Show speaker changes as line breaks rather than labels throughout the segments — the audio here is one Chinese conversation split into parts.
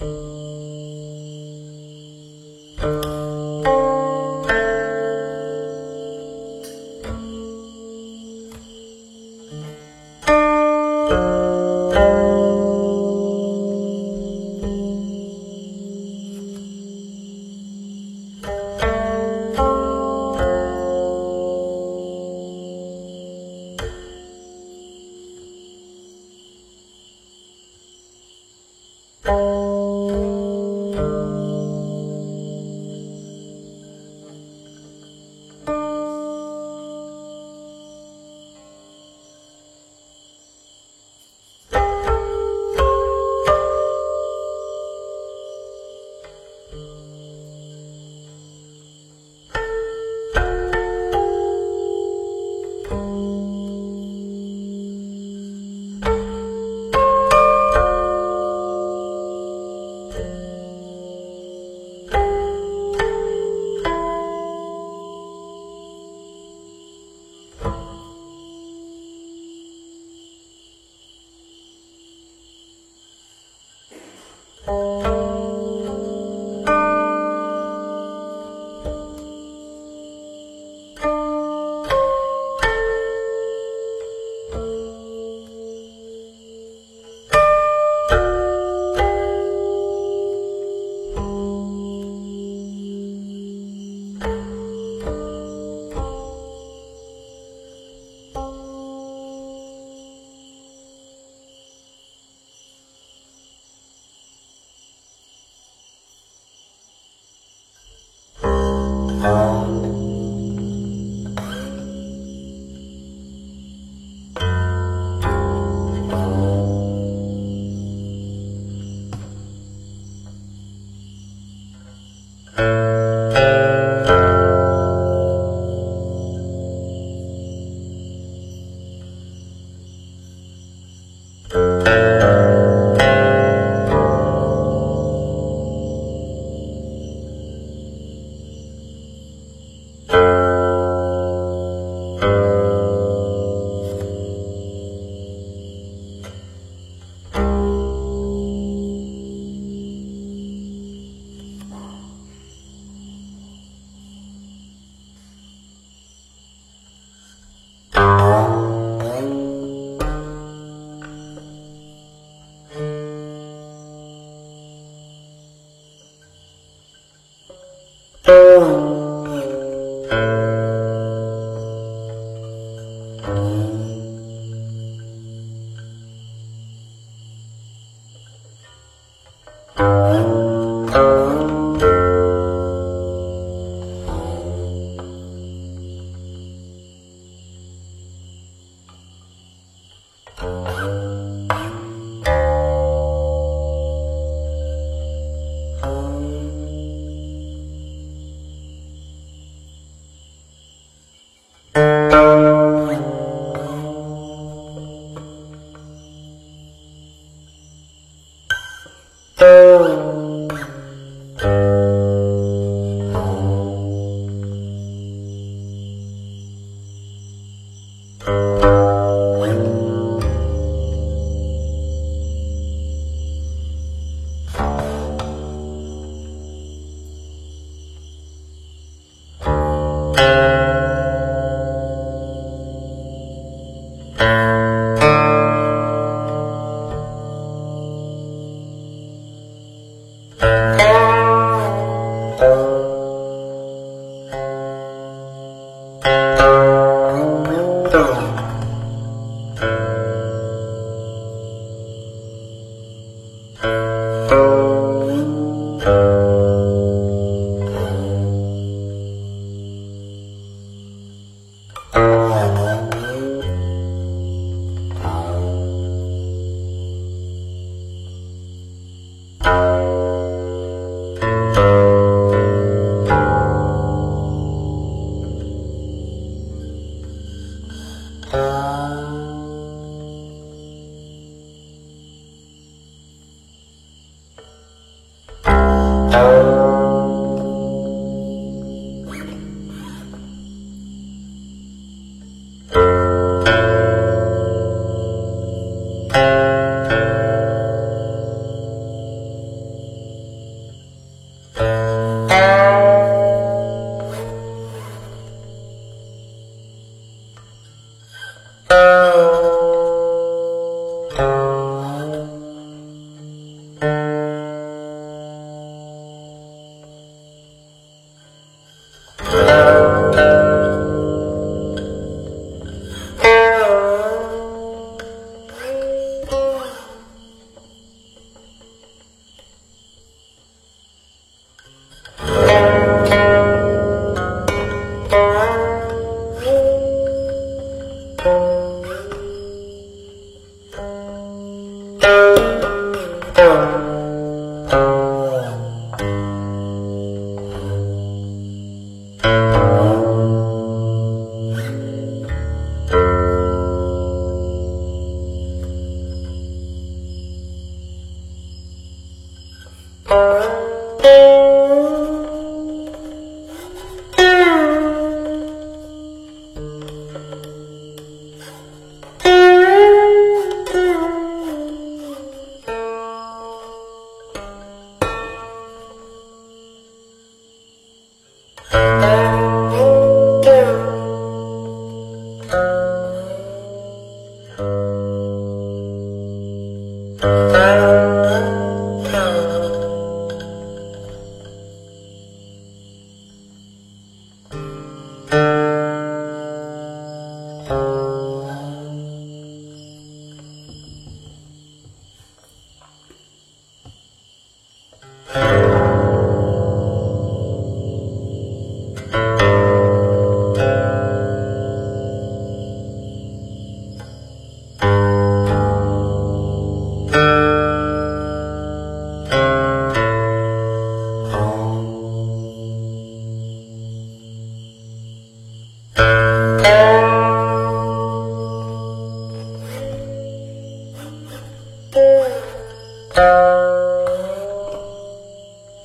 thank uh you -huh. Música Uh... oh 了。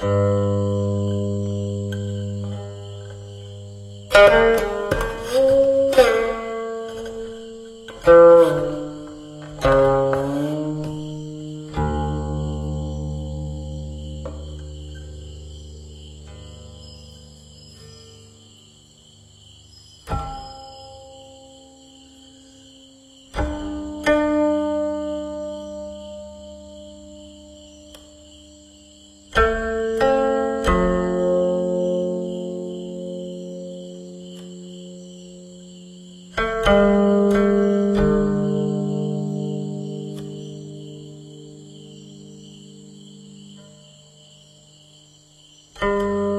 thank you thank you